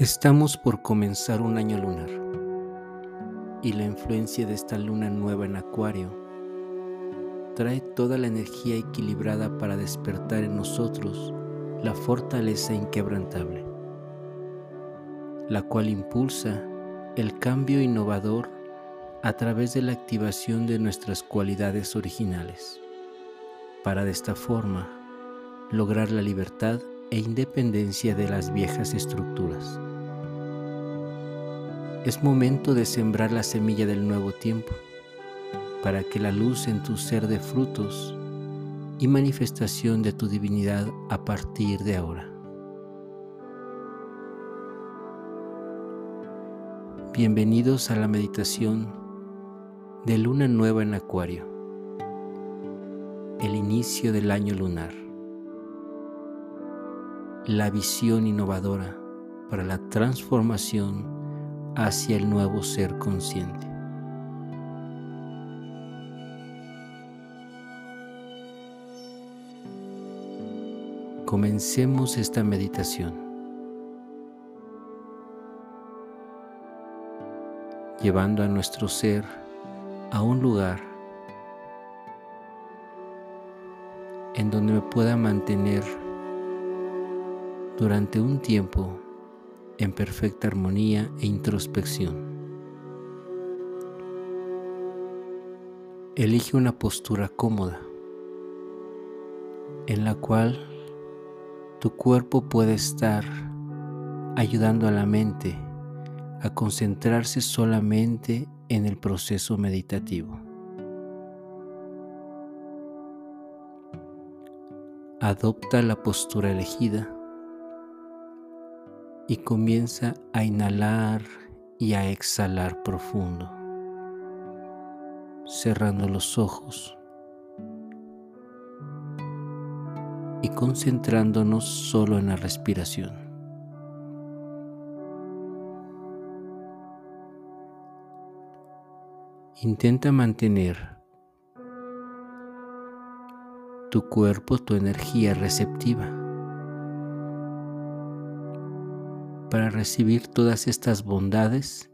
Estamos por comenzar un año lunar y la influencia de esta luna nueva en Acuario trae toda la energía equilibrada para despertar en nosotros la fortaleza inquebrantable, la cual impulsa el cambio innovador a través de la activación de nuestras cualidades originales, para de esta forma lograr la libertad e independencia de las viejas estructuras. Es momento de sembrar la semilla del nuevo tiempo para que la luz en tu ser de frutos y manifestación de tu divinidad a partir de ahora. Bienvenidos a la meditación de luna nueva en Acuario, el inicio del año lunar, la visión innovadora para la transformación hacia el nuevo ser consciente. Comencemos esta meditación. llevando a nuestro ser a un lugar en donde me pueda mantener durante un tiempo en perfecta armonía e introspección. Elige una postura cómoda en la cual tu cuerpo puede estar ayudando a la mente a concentrarse solamente en el proceso meditativo. Adopta la postura elegida y comienza a inhalar y a exhalar profundo, cerrando los ojos y concentrándonos solo en la respiración. Intenta mantener tu cuerpo, tu energía receptiva. Para recibir todas estas bondades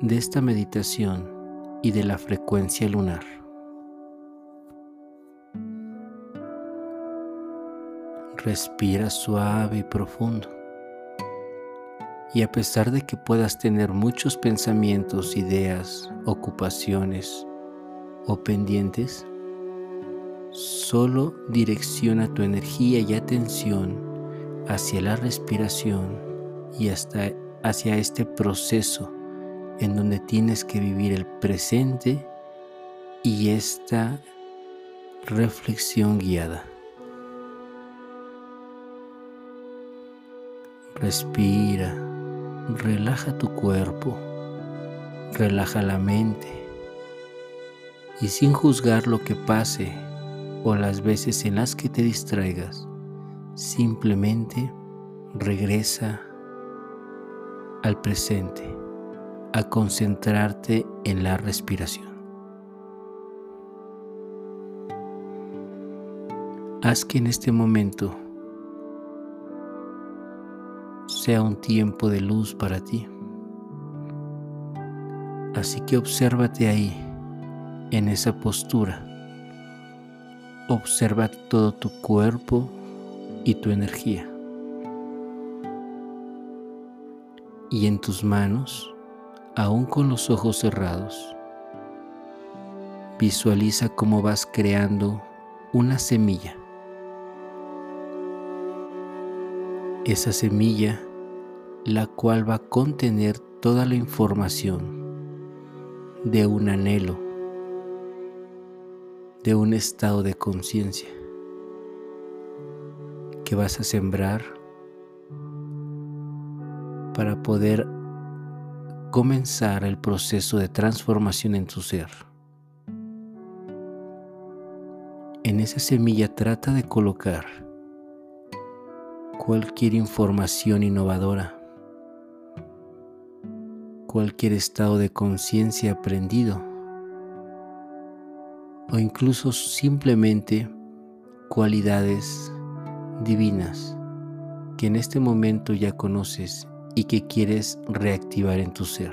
de esta meditación y de la frecuencia lunar. Respira suave y profundo. Y a pesar de que puedas tener muchos pensamientos, ideas, ocupaciones o pendientes, solo direcciona tu energía y atención hacia la respiración y hasta hacia este proceso en donde tienes que vivir el presente y esta reflexión guiada. Respira, relaja tu cuerpo, relaja la mente y sin juzgar lo que pase o las veces en las que te distraigas, Simplemente regresa al presente, a concentrarte en la respiración. Haz que en este momento sea un tiempo de luz para ti. Así que obsérvate ahí, en esa postura. Observa todo tu cuerpo y tu energía. Y en tus manos, aún con los ojos cerrados, visualiza cómo vas creando una semilla. Esa semilla, la cual va a contener toda la información de un anhelo, de un estado de conciencia que vas a sembrar para poder comenzar el proceso de transformación en tu ser. En esa semilla trata de colocar cualquier información innovadora, cualquier estado de conciencia aprendido o incluso simplemente cualidades divinas que en este momento ya conoces y que quieres reactivar en tu ser.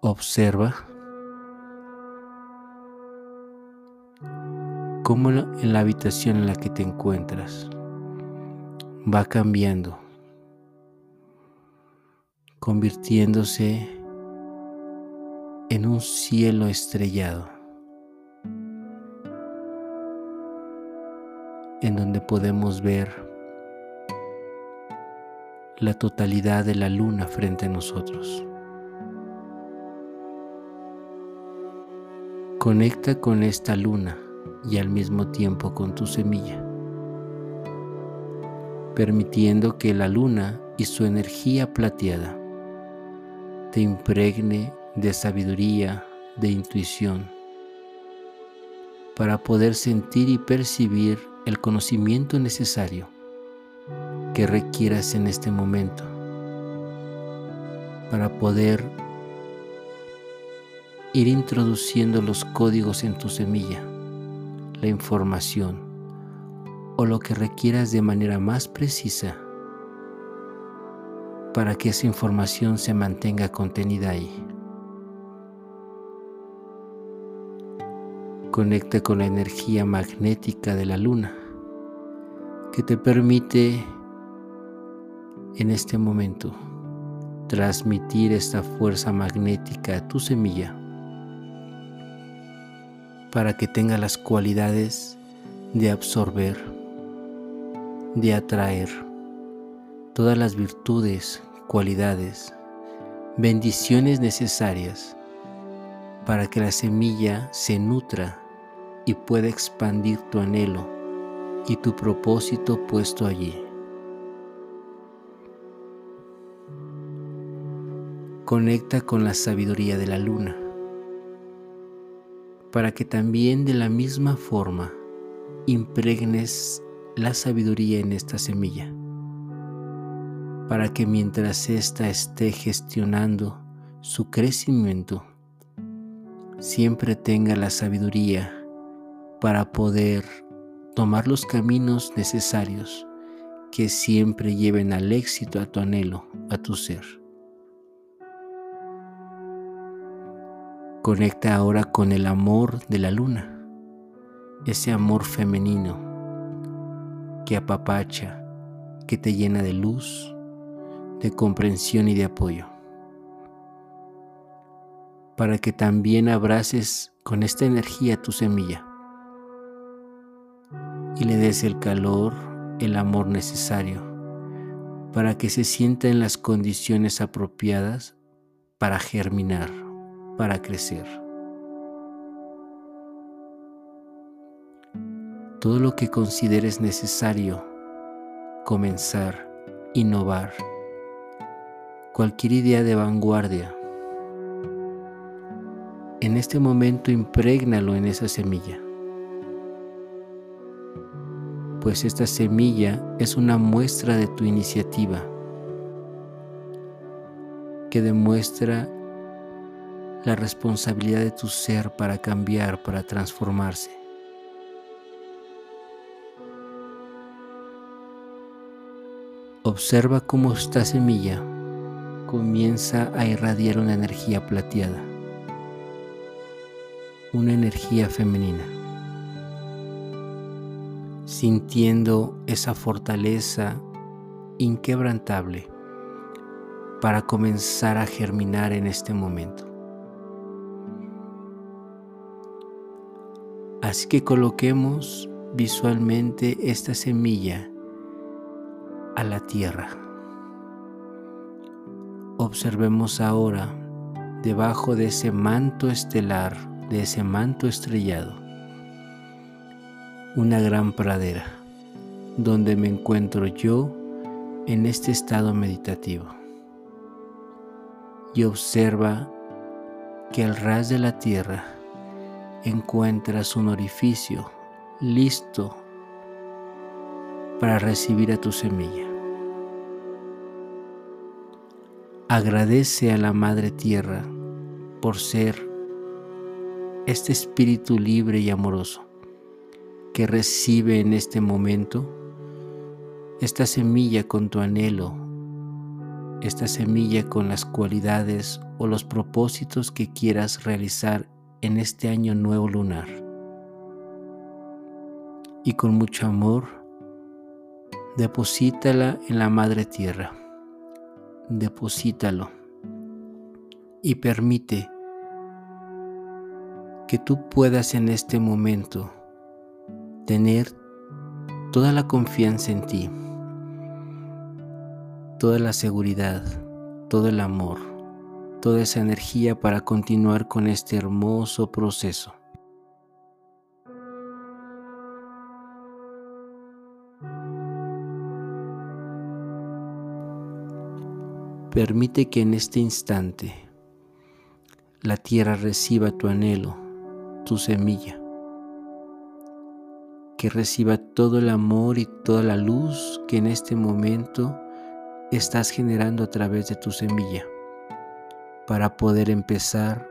Observa cómo en la habitación en la que te encuentras va cambiando, convirtiéndose en un cielo estrellado, en donde podemos ver la totalidad de la luna frente a nosotros. Conecta con esta luna y al mismo tiempo con tu semilla, permitiendo que la luna y su energía plateada te impregne de sabiduría, de intuición, para poder sentir y percibir el conocimiento necesario que requieras en este momento, para poder ir introduciendo los códigos en tu semilla, la información o lo que requieras de manera más precisa para que esa información se mantenga contenida ahí. Conecta con la energía magnética de la luna que te permite en este momento transmitir esta fuerza magnética a tu semilla para que tenga las cualidades de absorber, de atraer todas las virtudes, cualidades, bendiciones necesarias para que la semilla se nutra y pueda expandir tu anhelo y tu propósito puesto allí. Conecta con la sabiduría de la luna para que también de la misma forma impregnes la sabiduría en esta semilla, para que mientras ésta esté gestionando su crecimiento, siempre tenga la sabiduría para poder tomar los caminos necesarios que siempre lleven al éxito a tu anhelo, a tu ser. Conecta ahora con el amor de la luna, ese amor femenino que apapacha, que te llena de luz, de comprensión y de apoyo. Para que también abraces con esta energía tu semilla y le des el calor, el amor necesario para que se sienta en las condiciones apropiadas para germinar para crecer. Todo lo que consideres necesario, comenzar, innovar, cualquier idea de vanguardia, en este momento imprégnalo en esa semilla, pues esta semilla es una muestra de tu iniciativa que demuestra la responsabilidad de tu ser para cambiar, para transformarse. Observa cómo esta semilla comienza a irradiar una energía plateada, una energía femenina, sintiendo esa fortaleza inquebrantable para comenzar a germinar en este momento. Así que coloquemos visualmente esta semilla a la tierra. Observemos ahora debajo de ese manto estelar, de ese manto estrellado, una gran pradera donde me encuentro yo en este estado meditativo. Y observa que al ras de la tierra encuentras un orificio listo para recibir a tu semilla. Agradece a la Madre Tierra por ser este espíritu libre y amoroso recibe en este momento esta semilla con tu anhelo, esta semilla con las cualidades o los propósitos que quieras realizar en este año nuevo lunar. Y con mucho amor, deposítala en la madre tierra. Deposítalo y permite que tú puedas en este momento tener toda la confianza en ti, toda la seguridad, todo el amor, toda esa energía para continuar con este hermoso proceso. Permite que en este instante la tierra reciba tu anhelo, tu semilla, que reciba todo el amor y toda la luz que en este momento estás generando a través de tu semilla para poder empezar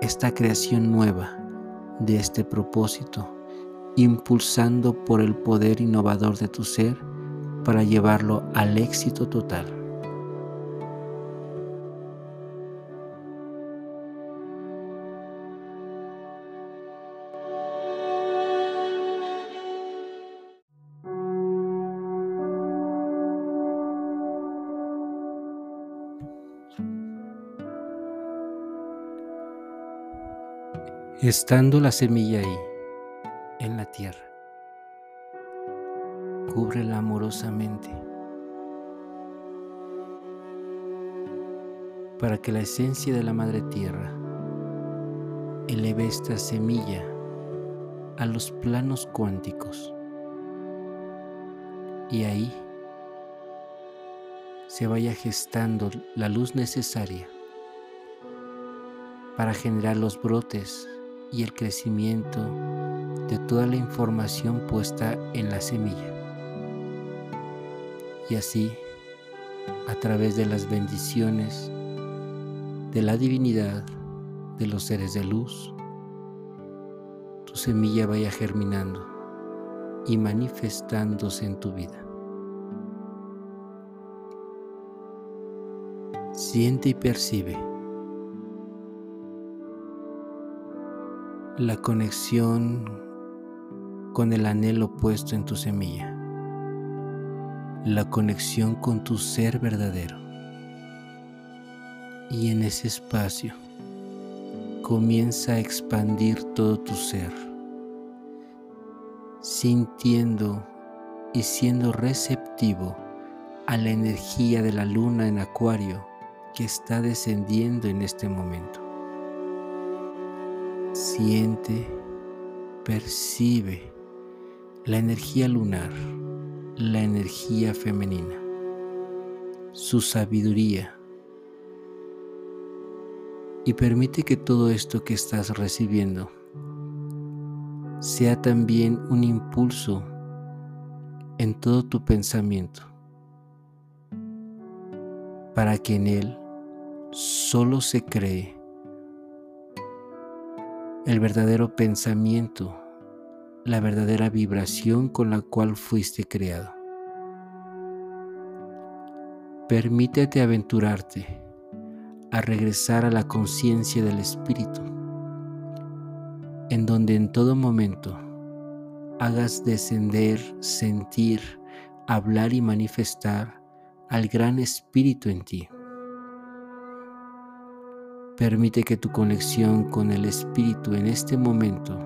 esta creación nueva de este propósito, impulsando por el poder innovador de tu ser para llevarlo al éxito total. Estando la semilla ahí, en la tierra, cúbrela amorosamente para que la esencia de la madre tierra eleve esta semilla a los planos cuánticos. Y ahí se vaya gestando la luz necesaria para generar los brotes y el crecimiento de toda la información puesta en la semilla. Y así, a través de las bendiciones de la divinidad, de los seres de luz, tu semilla vaya germinando y manifestándose en tu vida. Siente y percibe la conexión con el anhelo puesto en tu semilla, la conexión con tu ser verdadero. Y en ese espacio comienza a expandir todo tu ser, sintiendo y siendo receptivo a la energía de la luna en acuario que está descendiendo en este momento. Siente, percibe la energía lunar, la energía femenina, su sabiduría. Y permite que todo esto que estás recibiendo sea también un impulso en todo tu pensamiento, para que en él solo se cree el verdadero pensamiento, la verdadera vibración con la cual fuiste creado. Permítete aventurarte a regresar a la conciencia del Espíritu, en donde en todo momento hagas descender, sentir, hablar y manifestar al gran Espíritu en ti. Permite que tu conexión con el Espíritu en este momento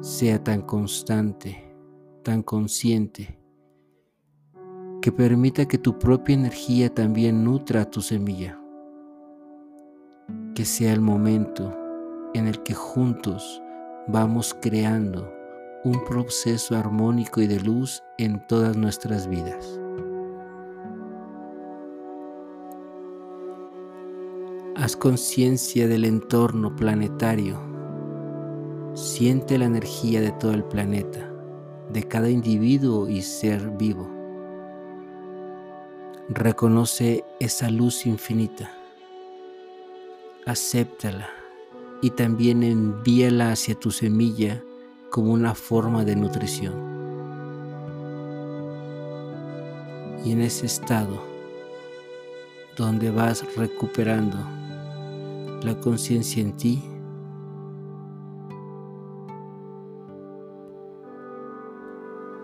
sea tan constante, tan consciente, que permita que tu propia energía también nutra tu semilla. Que sea el momento en el que juntos vamos creando un proceso armónico y de luz en todas nuestras vidas. Haz conciencia del entorno planetario. Siente la energía de todo el planeta, de cada individuo y ser vivo. Reconoce esa luz infinita. Acéptala y también envíala hacia tu semilla como una forma de nutrición. Y en ese estado, donde vas recuperando la conciencia en ti,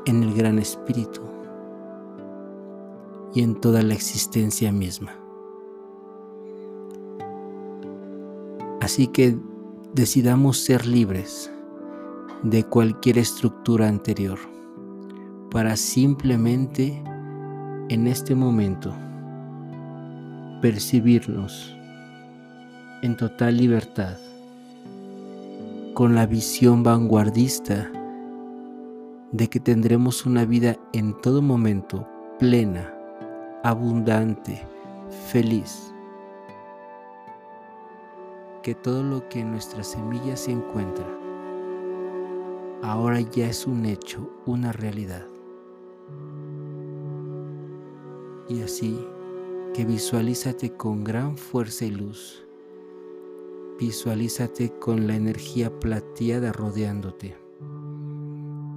en el gran espíritu y en toda la existencia misma. Así que decidamos ser libres de cualquier estructura anterior para simplemente en este momento percibirnos en total libertad con la visión vanguardista de que tendremos una vida en todo momento plena, abundante, feliz que todo lo que en nuestra semilla se encuentra ahora ya es un hecho, una realidad. Y así que visualízate con gran fuerza y luz. Visualízate con la energía plateada rodeándote,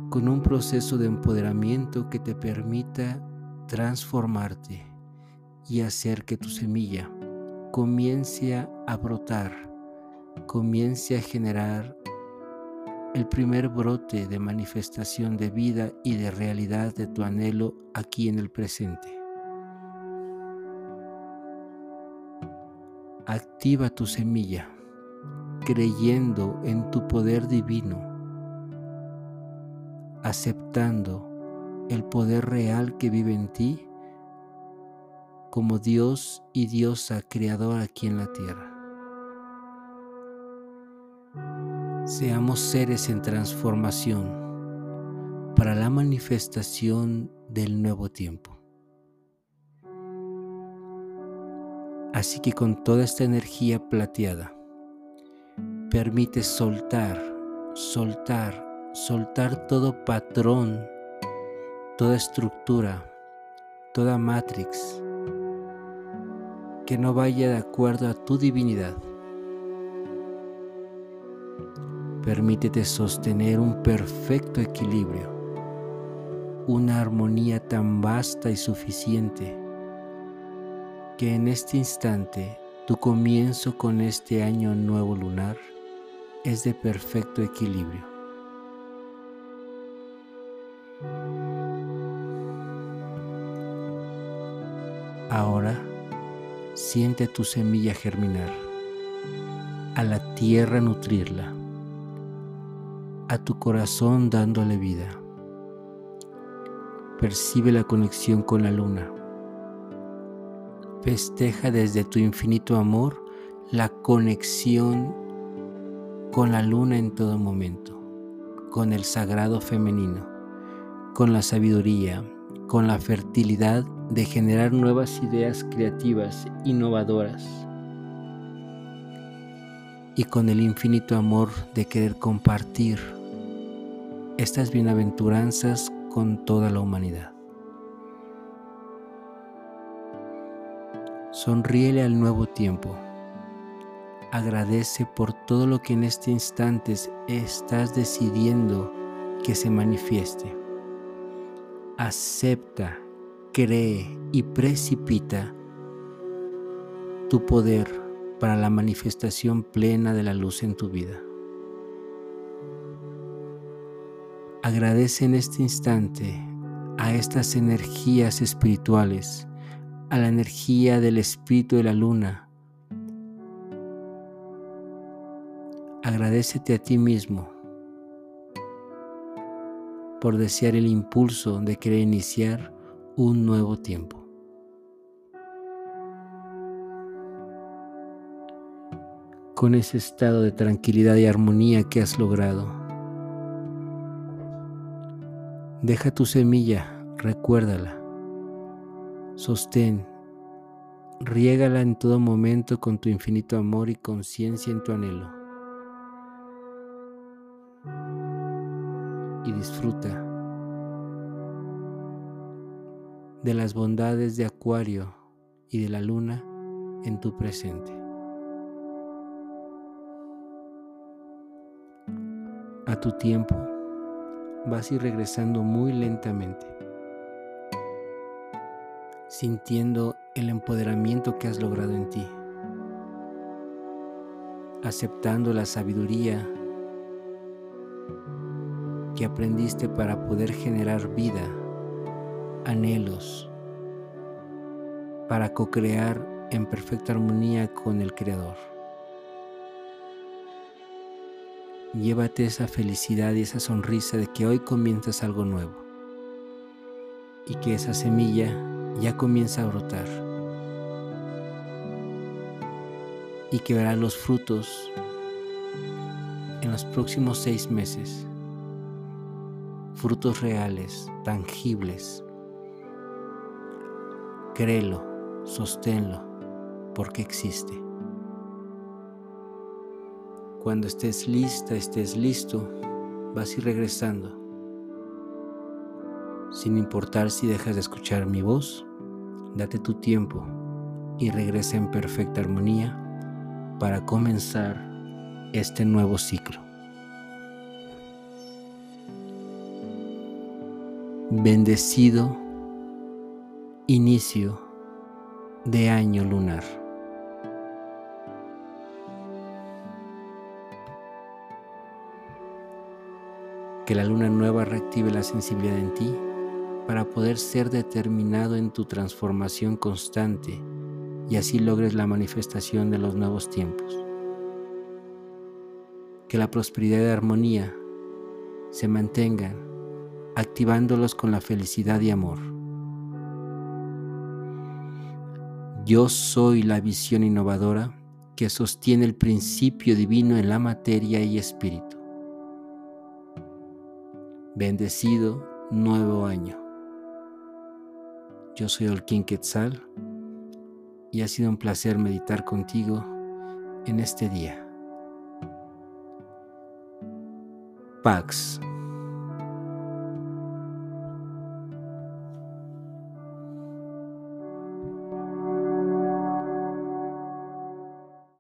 con un proceso de empoderamiento que te permita transformarte y hacer que tu semilla comience a brotar comience a generar el primer brote de manifestación de vida y de realidad de tu anhelo aquí en el presente. Activa tu semilla creyendo en tu poder divino, aceptando el poder real que vive en ti como Dios y Diosa creador aquí en la tierra. Seamos seres en transformación para la manifestación del nuevo tiempo. Así que con toda esta energía plateada, permite soltar, soltar, soltar todo patrón, toda estructura, toda matrix que no vaya de acuerdo a tu divinidad. Permítete sostener un perfecto equilibrio, una armonía tan vasta y suficiente que en este instante tu comienzo con este año nuevo lunar es de perfecto equilibrio. Ahora siente tu semilla germinar, a la tierra nutrirla a tu corazón dándole vida. Percibe la conexión con la luna. Festeja desde tu infinito amor la conexión con la luna en todo momento, con el sagrado femenino, con la sabiduría, con la fertilidad de generar nuevas ideas creativas, innovadoras y con el infinito amor de querer compartir estas bienaventuranzas con toda la humanidad. Sonríele al nuevo tiempo. Agradece por todo lo que en este instante estás decidiendo que se manifieste. Acepta, cree y precipita tu poder para la manifestación plena de la luz en tu vida. Agradece en este instante a estas energías espirituales, a la energía del espíritu de la luna. Agradecete a ti mismo por desear el impulso de querer iniciar un nuevo tiempo. Con ese estado de tranquilidad y armonía que has logrado, Deja tu semilla, recuérdala. Sostén, riégala en todo momento con tu infinito amor y conciencia en tu anhelo. Y disfruta de las bondades de Acuario y de la luna en tu presente. A tu tiempo vas a ir regresando muy lentamente, sintiendo el empoderamiento que has logrado en ti, aceptando la sabiduría que aprendiste para poder generar vida, anhelos, para co-crear en perfecta armonía con el Creador. Llévate esa felicidad y esa sonrisa de que hoy comienzas algo nuevo y que esa semilla ya comienza a brotar y que verás los frutos en los próximos seis meses, frutos reales, tangibles. Créelo, sosténlo, porque existe. Cuando estés lista, estés listo, vas a ir regresando. Sin importar si dejas de escuchar mi voz, date tu tiempo y regresa en perfecta armonía para comenzar este nuevo ciclo. Bendecido inicio de año lunar. Que la luna nueva reactive la sensibilidad en ti para poder ser determinado en tu transformación constante y así logres la manifestación de los nuevos tiempos. Que la prosperidad y armonía se mantengan activándolos con la felicidad y amor. Yo soy la visión innovadora que sostiene el principio divino en la materia y espíritu. Bendecido nuevo año. Yo soy Olquín Quetzal y ha sido un placer meditar contigo en este día. Pax.